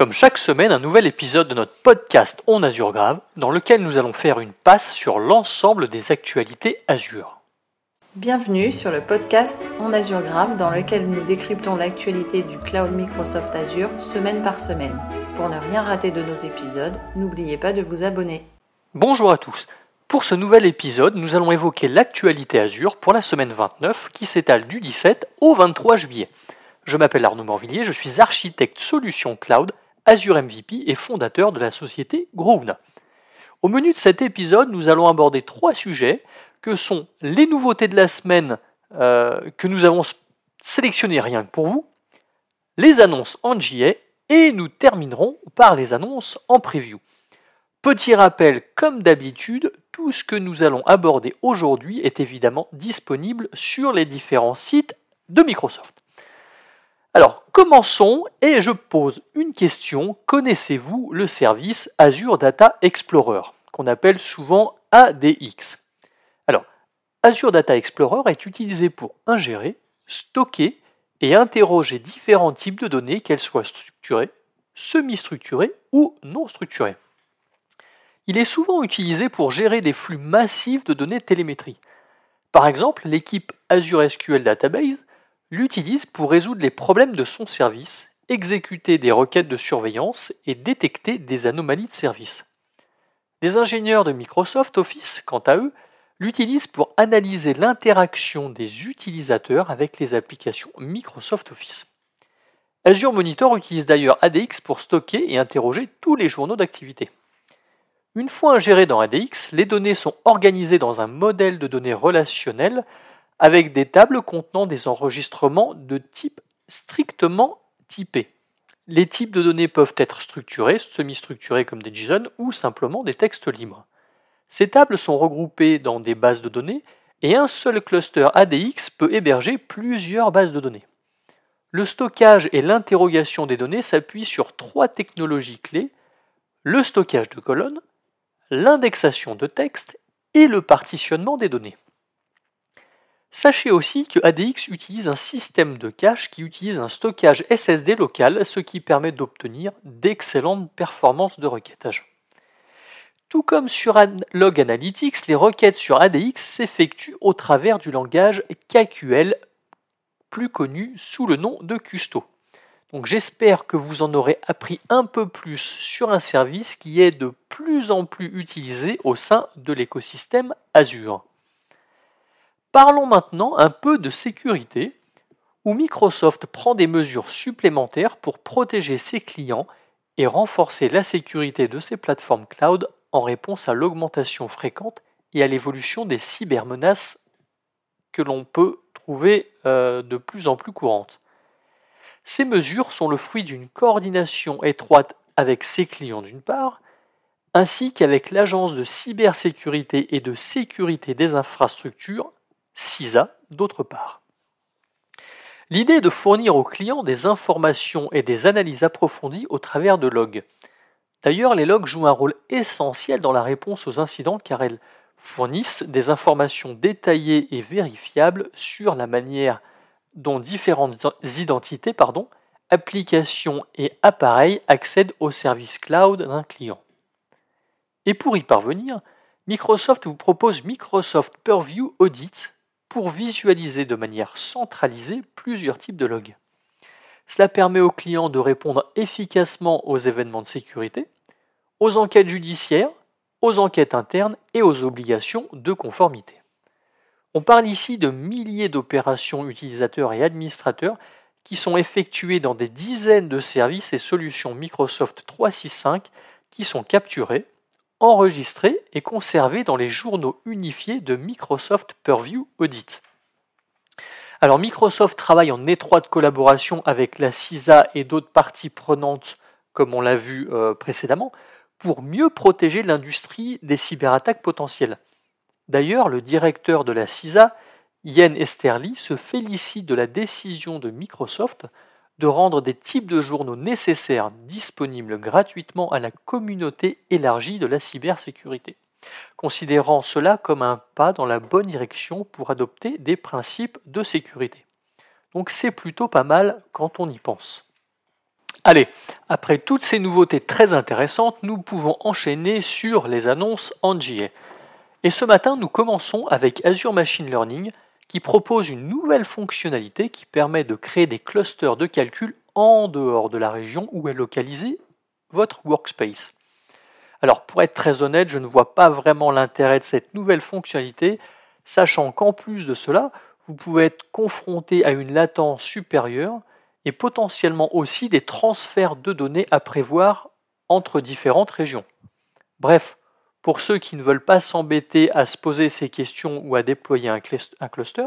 Comme chaque semaine, un nouvel épisode de notre podcast On Azure Grave, dans lequel nous allons faire une passe sur l'ensemble des actualités Azure. Bienvenue sur le podcast On Azure Grave, dans lequel nous décryptons l'actualité du cloud Microsoft Azure semaine par semaine. Pour ne rien rater de nos épisodes, n'oubliez pas de vous abonner. Bonjour à tous. Pour ce nouvel épisode, nous allons évoquer l'actualité Azure pour la semaine 29 qui s'étale du 17 au 23 juillet. Je m'appelle Arnaud Morvillier, je suis architecte solution cloud Azure MVP et fondateur de la société Groovna. Au menu de cet épisode, nous allons aborder trois sujets que sont les nouveautés de la semaine euh, que nous avons sélectionnées rien que pour vous, les annonces en JA et nous terminerons par les annonces en preview. Petit rappel, comme d'habitude, tout ce que nous allons aborder aujourd'hui est évidemment disponible sur les différents sites de Microsoft. Alors, commençons et je pose une question. Connaissez-vous le service Azure Data Explorer, qu'on appelle souvent ADX Alors, Azure Data Explorer est utilisé pour ingérer, stocker et interroger différents types de données, qu'elles soient structurées, semi-structurées ou non structurées. Il est souvent utilisé pour gérer des flux massifs de données de télémétrie. Par exemple, l'équipe Azure SQL Database l'utilise pour résoudre les problèmes de son service, exécuter des requêtes de surveillance et détecter des anomalies de service. Les ingénieurs de Microsoft Office, quant à eux, l'utilisent pour analyser l'interaction des utilisateurs avec les applications Microsoft Office. Azure Monitor utilise d'ailleurs ADX pour stocker et interroger tous les journaux d'activité. Une fois ingérées dans ADX, les données sont organisées dans un modèle de données relationnel avec des tables contenant des enregistrements de type strictement typé. Les types de données peuvent être structurés, semi-structurés comme des JSON ou simplement des textes libres. Ces tables sont regroupées dans des bases de données et un seul cluster ADX peut héberger plusieurs bases de données. Le stockage et l'interrogation des données s'appuient sur trois technologies clés, le stockage de colonnes, l'indexation de texte et le partitionnement des données. Sachez aussi que ADX utilise un système de cache qui utilise un stockage SSD local, ce qui permet d'obtenir d'excellentes performances de requêtage. Tout comme sur Log Analytics, les requêtes sur ADX s'effectuent au travers du langage KQL, plus connu sous le nom de Custo. Donc j'espère que vous en aurez appris un peu plus sur un service qui est de plus en plus utilisé au sein de l'écosystème Azure. Parlons maintenant un peu de sécurité, où Microsoft prend des mesures supplémentaires pour protéger ses clients et renforcer la sécurité de ses plateformes cloud en réponse à l'augmentation fréquente et à l'évolution des cybermenaces que l'on peut trouver euh, de plus en plus courantes. Ces mesures sont le fruit d'une coordination étroite avec ses clients d'une part, ainsi qu'avec l'Agence de cybersécurité et de sécurité des infrastructures CISA d'autre part. L'idée est de fournir aux clients des informations et des analyses approfondies au travers de logs. D'ailleurs, les logs jouent un rôle essentiel dans la réponse aux incidents car elles fournissent des informations détaillées et vérifiables sur la manière dont différentes identités, pardon, applications et appareils accèdent au service cloud d'un client. Et pour y parvenir, Microsoft vous propose Microsoft Purview Audit, pour visualiser de manière centralisée plusieurs types de logs. Cela permet aux clients de répondre efficacement aux événements de sécurité, aux enquêtes judiciaires, aux enquêtes internes et aux obligations de conformité. On parle ici de milliers d'opérations utilisateurs et administrateurs qui sont effectuées dans des dizaines de services et solutions Microsoft 365 qui sont capturés, enregistrés et conservés dans les journaux unifiés de Microsoft Purview Audit. Alors Microsoft travaille en étroite collaboration avec la CISA et d'autres parties prenantes, comme on l'a vu euh, précédemment, pour mieux protéger l'industrie des cyberattaques potentielles. D'ailleurs, le directeur de la CISA, Ian Esterly, se félicite de la décision de Microsoft de rendre des types de journaux nécessaires disponibles gratuitement à la communauté élargie de la cybersécurité, considérant cela comme un pas dans la bonne direction pour adopter des principes de sécurité. Donc c'est plutôt pas mal quand on y pense. Allez, après toutes ces nouveautés très intéressantes, nous pouvons enchaîner sur les annonces en. Et ce matin, nous commençons avec Azure Machine Learning qui propose une nouvelle fonctionnalité qui permet de créer des clusters de calcul en dehors de la région où est localisé votre workspace. Alors pour être très honnête, je ne vois pas vraiment l'intérêt de cette nouvelle fonctionnalité, sachant qu'en plus de cela, vous pouvez être confronté à une latence supérieure et potentiellement aussi des transferts de données à prévoir entre différentes régions. Bref, pour ceux qui ne veulent pas s'embêter à se poser ces questions ou à déployer un cluster,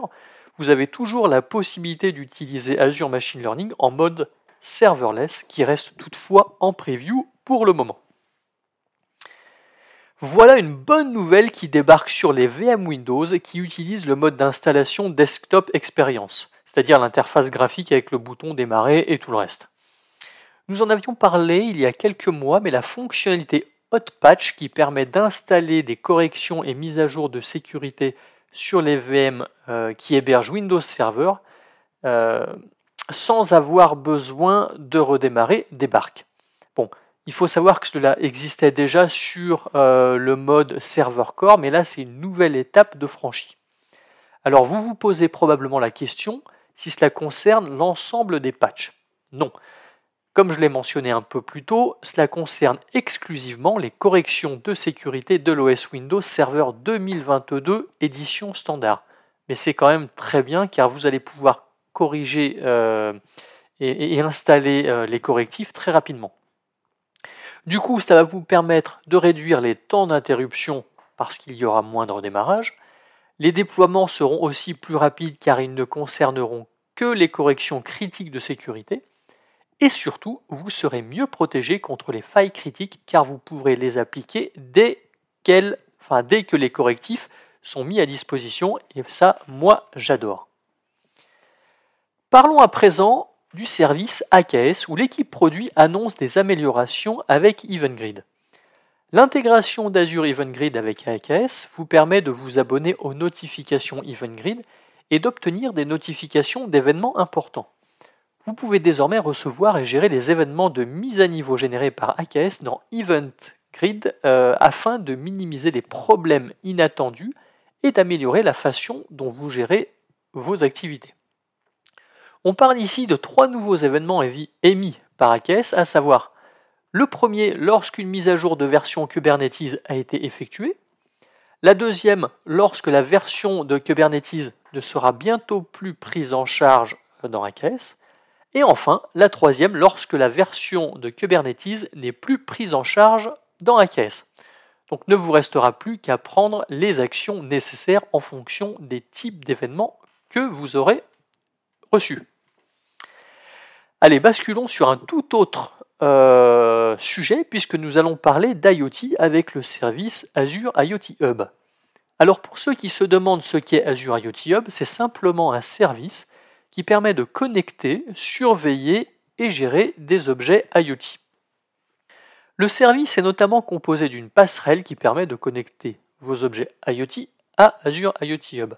vous avez toujours la possibilité d'utiliser Azure Machine Learning en mode serverless qui reste toutefois en preview pour le moment. Voilà une bonne nouvelle qui débarque sur les VM Windows qui utilisent le mode d'installation Desktop Experience, c'est-à-dire l'interface graphique avec le bouton démarrer et tout le reste. Nous en avions parlé il y a quelques mois, mais la fonctionnalité Hot Patch qui permet d'installer des corrections et mises à jour de sécurité sur les VM euh, qui hébergent Windows Server euh, sans avoir besoin de redémarrer débarque. Bon, il faut savoir que cela existait déjà sur euh, le mode serveur core, mais là c'est une nouvelle étape de franchie. Alors vous vous posez probablement la question si cela concerne l'ensemble des patchs. Non. Comme je l'ai mentionné un peu plus tôt, cela concerne exclusivement les corrections de sécurité de l'OS Windows Server 2022 édition standard. Mais c'est quand même très bien car vous allez pouvoir corriger euh, et, installer euh, les correctifs très rapidement. Du coup, ça va vous permettre de réduire les temps d'interruption parce qu'il y aura moins de redémarrage. Les déploiements seront aussi plus rapides car ils ne concerneront que les corrections critiques de sécurité. Et surtout, vous serez mieux protégé contre les failles critiques car vous pourrez les appliquer dès, dès que les correctifs sont mis à disposition. Et ça, moi, j'adore. Parlons à présent du service AKS où l'équipe produit annonce des améliorations avec EventGrid. L'intégration d'Azure EventGrid avec AKS vous permet de vous abonner aux notifications EventGrid et d'obtenir des notifications d'événements importants. Vous pouvez désormais recevoir et gérer les événements de mise à niveau générés par AKS dans EventGrid euh, afin de minimiser les problèmes inattendus et d'améliorer la façon dont vous gérez vos activités. On parle ici de trois nouveaux événements émis par AKS, à savoir le premier lorsqu'une mise à jour de version Kubernetes a été effectuée, la deuxième lorsque la version de Kubernetes ne sera bientôt plus prise en charge dans AKS, et enfin la troisième lorsque la version de Kubernetes n'est plus prise en charge dans AKS. Donc ne vous restera plus qu'à prendre les actions nécessaires en fonction des types d'événements que vous aurez reçus. Allez, basculons sur un tout autre euh, sujet puisque nous allons parler d'IoT avec le service Azure IoT Hub. Alors pour ceux qui se demandent ce qu'est Azure IoT Hub, c'est simplement un service qui permet de connecter, surveiller et gérer des objets IoT. Le service est notamment composé d'une passerelle qui permet de connecter vos objets IoT à Azure IoT Hub.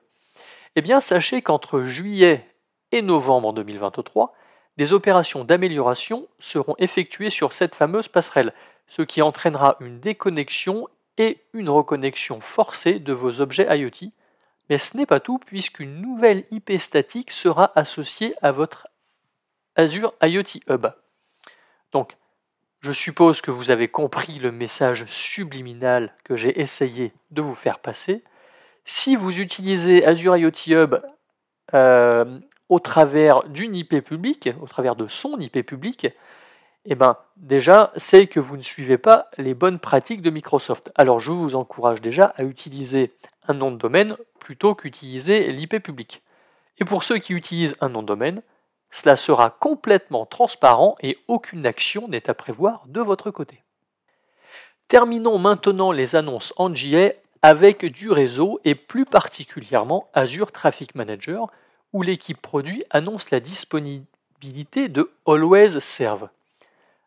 Eh bien, sachez qu'entre juillet et novembre 2023, des opérations d'amélioration seront effectuées sur cette fameuse passerelle, ce qui entraînera une déconnexion et une reconnexion forcée de vos objets IoT. Mais ce n'est pas tout puisqu'une nouvelle IP statique sera associée à votre Azure IoT Hub. Donc, je suppose que vous avez compris le message subliminal que j'ai essayé de vous faire passer. Si vous utilisez Azure IoT Hub euh, au travers d'une IP publique, au travers de son IP publique, eh ben, déjà, c'est que vous ne suivez pas les bonnes pratiques de Microsoft. Alors, je vous encourage déjà à utiliser un nom de domaine plutôt qu'utiliser l'IP public. Et pour ceux qui utilisent un nom de domaine, cela sera complètement transparent et aucune action n'est à prévoir de votre côté. Terminons maintenant les annonces en avec du réseau et plus particulièrement Azure Traffic Manager, où l'équipe produit annonce la disponibilité de Always Serve.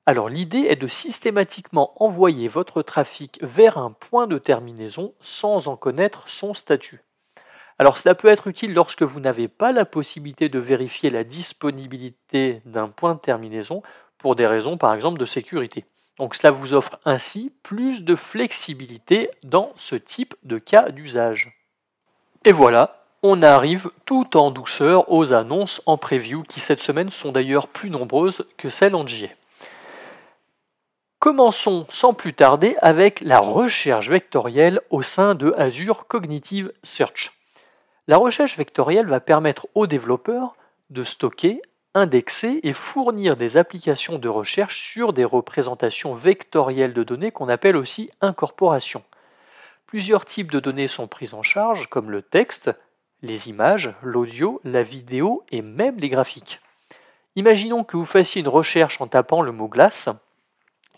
Alors l'idée est de systématiquement envoyer votre trafic vers un point de terminaison sans en connaître son statut. Alors cela peut être utile lorsque vous n'avez pas la possibilité de vérifier la disponibilité d'un point de terminaison pour des raisons par exemple de sécurité. Donc cela vous offre ainsi plus de flexibilité dans ce type de cas d'usage. Et voilà, on arrive tout en douceur aux annonces en preview qui cette semaine sont d'ailleurs plus nombreuses que celles en JA. Commençons sans plus tarder avec la recherche vectorielle au sein de Azure Cognitive Search. La recherche vectorielle va permettre aux développeurs de stocker, indexer et fournir des applications de recherche sur des représentations vectorielles de données qu'on appelle aussi incorporation. Plusieurs types de données sont prises en charge, comme le texte, les images, l'audio, la vidéo et même les graphiques. Imaginons que vous fassiez une recherche en tapant le mot glace.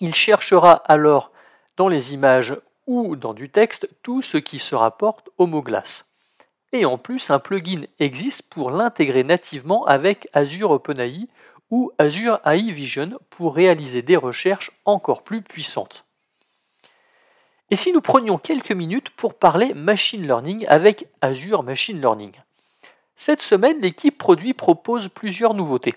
Il cherchera alors dans les images ou dans du texte tout ce qui se rapporte au mot glace. Et en plus, un plugin existe pour l'intégrer nativement avec Azure OpenAI ou Azure AI Vision pour réaliser des recherches encore plus puissantes. Et si nous prenions quelques minutes pour parler machine learning avec Azure Machine Learning? Cette semaine, l'équipe produit propose plusieurs nouveautés.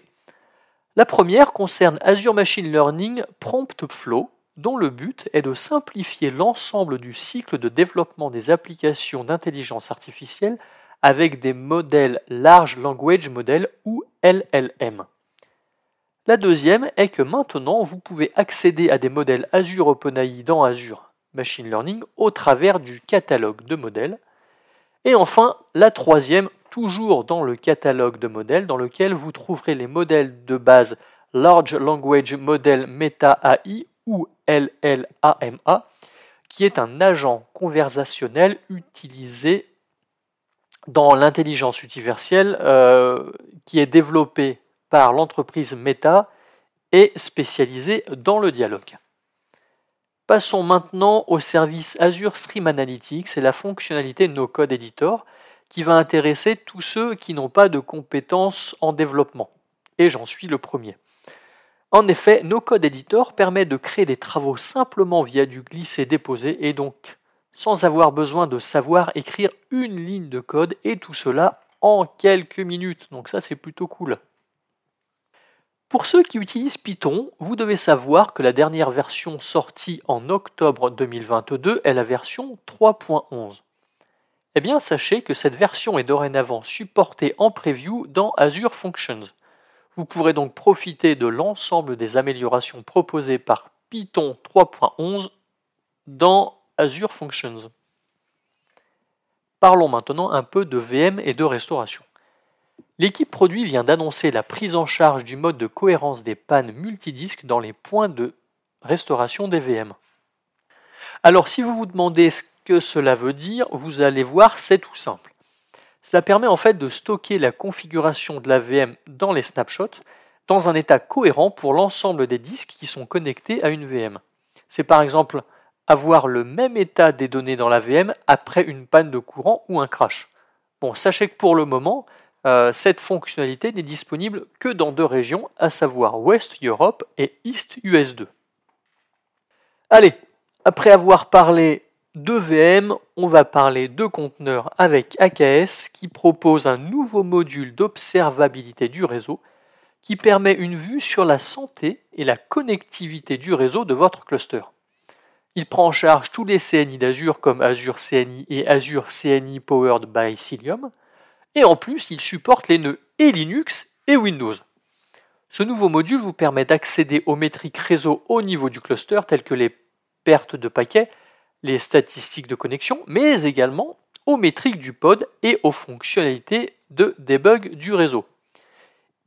La première concerne Azure Machine Learning Prompt Flow, dont le but est de simplifier l'ensemble du cycle de développement des applications d'intelligence artificielle avec des modèles Large Language Model ou LLM. La deuxième est que maintenant vous pouvez accéder à des modèles Azure OpenAI dans Azure Machine Learning au travers du catalogue de modèles. Et enfin, la troisième, toujours dans le catalogue de modèles, dans lequel vous trouverez les modèles de base Large Language Model Meta AI ou LLAMA, qui est un agent conversationnel utilisé dans l'intelligence universelle euh, qui est développé par l'entreprise Meta et spécialisé dans le dialogue. Passons maintenant au service Azure Stream Analytics et la fonctionnalité No Code Editor qui va intéresser tous ceux qui n'ont pas de compétences en développement. Et j'en suis le premier. En effet, No Code Editor permet de créer des travaux simplement via du glisser-déposer et donc sans avoir besoin de savoir écrire une ligne de code et tout cela en quelques minutes. Donc ça c'est plutôt cool. Pour ceux qui utilisent Python, vous devez savoir que la dernière version sortie en octobre 2022 est la version 3.11. Eh bien, sachez que cette version est dorénavant supportée en preview dans Azure Functions. Vous pourrez donc profiter de l'ensemble des améliorations proposées par Python 3.11 dans Azure Functions. Parlons maintenant un peu de VM et de restauration. L'équipe produit vient d'annoncer la prise en charge du mode de cohérence des pannes multidisques dans les points de restauration des VM. Alors si vous vous demandez ce que cela veut dire, vous allez voir, c'est tout simple. Cela permet en fait de stocker la configuration de la VM dans les snapshots dans un état cohérent pour l'ensemble des disques qui sont connectés à une VM. C'est par exemple avoir le même état des données dans la VM après une panne de courant ou un crash. Bon, sachez que pour le moment, euh, cette fonctionnalité n'est disponible que dans deux régions, à savoir West Europe et East US 2. Allez, après avoir parlé de VM, on va parler de conteneurs avec AKS qui propose un nouveau module d'observabilité du réseau qui permet une vue sur la santé et la connectivité du réseau de votre cluster. Il prend en charge tous les CNI d'Azure comme Azure CNI et Azure CNI Powered by Cilium, et en plus, il supporte les nœuds et Linux et Windows. Ce nouveau module vous permet d'accéder aux métriques réseau au niveau du cluster, telles que les pertes de paquets, les statistiques de connexion, mais également aux métriques du pod et aux fonctionnalités de debug du réseau.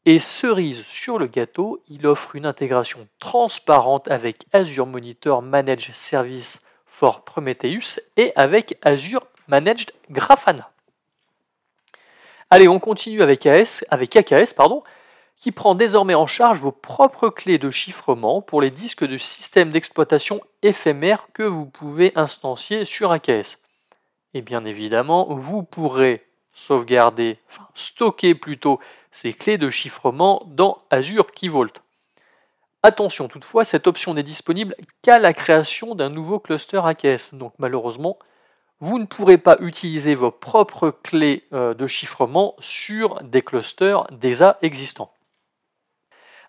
Et cerise sur le gâteau, il offre une intégration transparente avec Azure Monitor Managed Service for Prometheus et avec Azure Managed Grafana. Allez, on continue avec, AS, avec AKS, qui prend désormais en charge vos propres clés de chiffrement pour les disques de système d'exploitation éphémères que vous pouvez instancier sur AKS. Et bien évidemment, vous pourrez sauvegarder, enfin stocker plutôt ces clés de chiffrement dans Azure Key Vault. Attention toutefois, cette option n'est disponible qu'à la création d'un nouveau cluster AKS. Donc malheureusement, vous ne pourrez pas utiliser vos propres clés euh, de chiffrement sur des clusters déjà existants.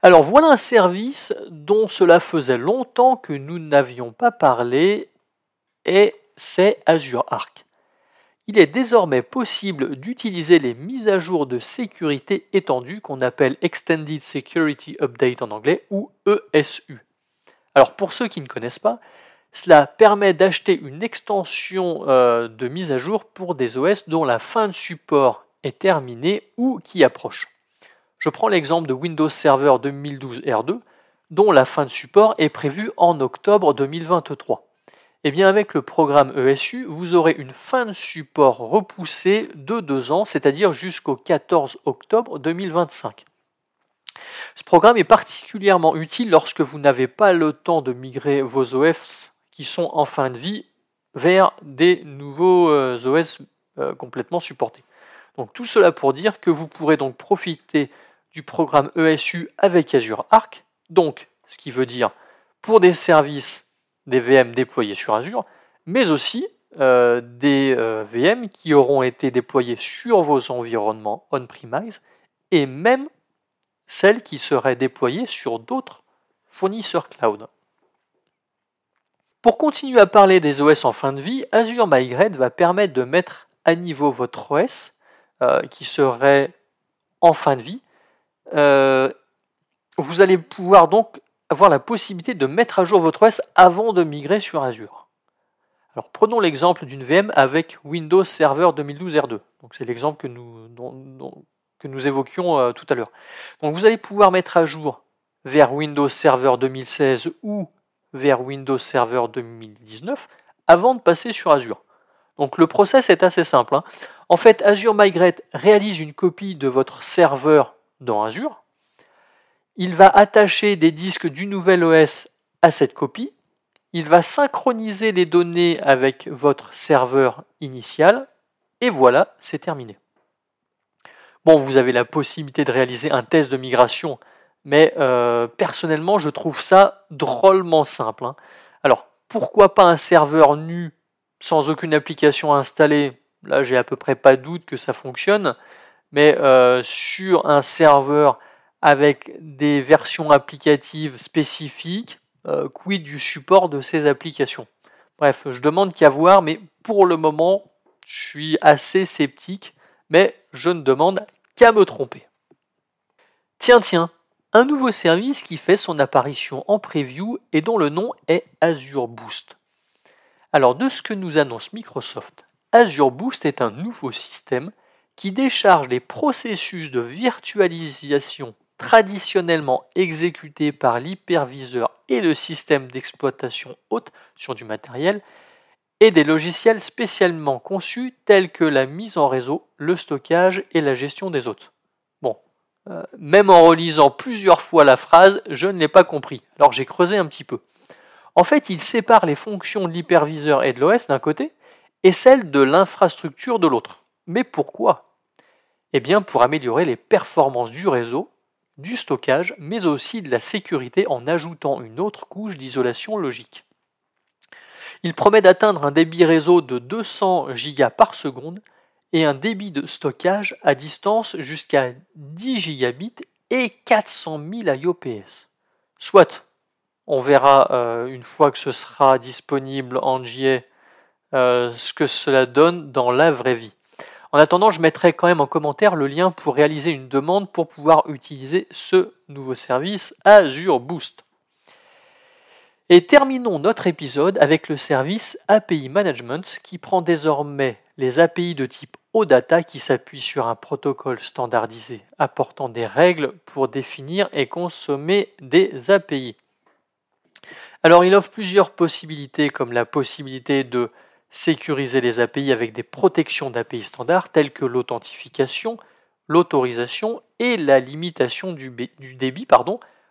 Alors voilà un service dont cela faisait longtemps que nous n'avions pas parlé et c'est Azure Arc. Il est désormais possible d'utiliser les mises à jour de sécurité étendues qu'on appelle Extended Security Update en anglais ou ESU. Alors pour ceux qui ne connaissent pas, cela permet d'acheter une extension euh, de mise à jour pour des OS dont la fin de support est terminée ou qui approche. Je prends l'exemple de Windows Server 2012 R2, dont la fin de support est prévue en octobre 2023. Et eh bien avec le programme ESU, vous aurez une fin de support repoussée de deux ans, c'est-à-dire jusqu'au 14 octobre 2025. Ce programme est particulièrement utile lorsque vous n'avez pas le temps de migrer vos OS qui sont en fin de vie vers des nouveaux euh, OS euh, complètement supportés. Donc tout cela pour dire que vous pourrez donc profiter du programme ESU avec Azure Arc, donc ce qui veut dire pour des services, des VM déployés sur Azure, mais aussi euh, des euh, VM qui auront été déployés sur vos environnements on-premise et même celles qui seraient déployées sur d'autres fournisseurs cloud. Pour continuer à parler des OS en fin de vie, Azure Migrate va permettre de mettre à niveau votre OS euh, qui serait en fin de vie, euh, vous allez pouvoir donc avoir la possibilité de mettre à jour votre OS avant de migrer sur Azure. Alors prenons l'exemple d'une VM avec Windows Server 2012 R2. Donc c'est l'exemple que nous, évoquions euh, tout à l'heure. Vous allez pouvoir mettre à jour vers Windows Server 2016 ou vers Windows Server 2019 avant de passer sur Azure. Donc le process est assez simple. Hein. En fait, Azure Migrate réalise une copie de votre serveur dans Azure. Il va attacher des disques du nouvel OS à cette copie. Il va synchroniser les données avec votre serveur initial. Et voilà, c'est terminé. Bon, vous avez la possibilité de réaliser un test de migration, mais euh, personnellement, je trouve ça drôlement simple. Hein. Alors, pourquoi pas un serveur nu sans aucune application installée? Là, j'ai à peu près pas doute que ça fonctionne. Mais euh, sur un serveur avec des versions applicatives spécifiques, euh, quid du support de ces applications? Bref, je demande qu'à voir, mais pour le moment, je suis assez sceptique, mais je ne demande qu'à me tromper. Tiens, tiens, un nouveau service qui fait son apparition en preview et dont le nom est Azure Boost. Alors, de ce que nous annonce Microsoft, Azure Boost est un nouveau système qui décharge les processus de virtualisation traditionnellement exécutés par l'hyperviseur et le système d'exploitation haute sur du matériel et des logiciels spécialement conçus tels que la mise en réseau, le stockage et la gestion des hôtes. Bon, euh, même en relisant plusieurs fois la phrase, je ne l'ai pas compris. Alors j'ai creusé un petit peu. En fait, il sépare les fonctions de l'hyperviseur et de l'OS d'un côté et celles de l'infrastructure de l'autre. Mais pourquoi? Eh bien, pour améliorer les performances du réseau, du stockage, mais aussi de la sécurité en ajoutant une autre couche d'isolation logique. Il promet d'atteindre un débit réseau de 200 Go par seconde et un débit de stockage à distance jusqu'à 10 gigabits et 400 000 IOPS. Soit, on verra euh, une fois que ce sera disponible en JA euh, ce que cela donne dans la vraie vie. En attendant, je mettrai quand même en commentaire le lien pour réaliser une demande pour pouvoir utiliser ce nouveau service Azure Boost. Et terminons notre épisode avec le service API Management qui prend désormais les API de type OData qui s'appuient sur un protocole standardisé apportant des règles pour définir et consommer des API. Alors il offre plusieurs possibilités comme la possibilité de sécuriser les API avec des protections d'API standards telles que l'authentification, l'autorisation et la limitation du, débit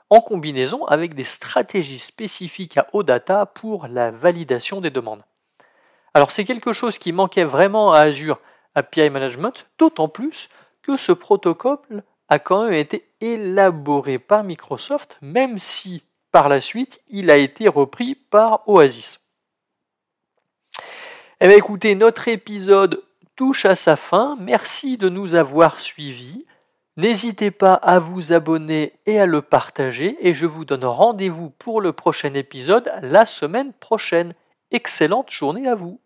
en combinaison avec des stratégies spécifiques à OData pour la validation des demandes. Alors c'est quelque chose qui manquait vraiment à Azure API Management, d'autant plus que ce protocole a quand même été élaboré par Microsoft, même si par la suite il a été repris par Oasis. Eh bien écoutez, notre épisode touche à sa fin. Merci de nous avoir suivis. N'hésitez pas à vous abonner et à le partager et je vous donne rendez-vous pour le prochain épisode la semaine prochaine. Excellente journée à vous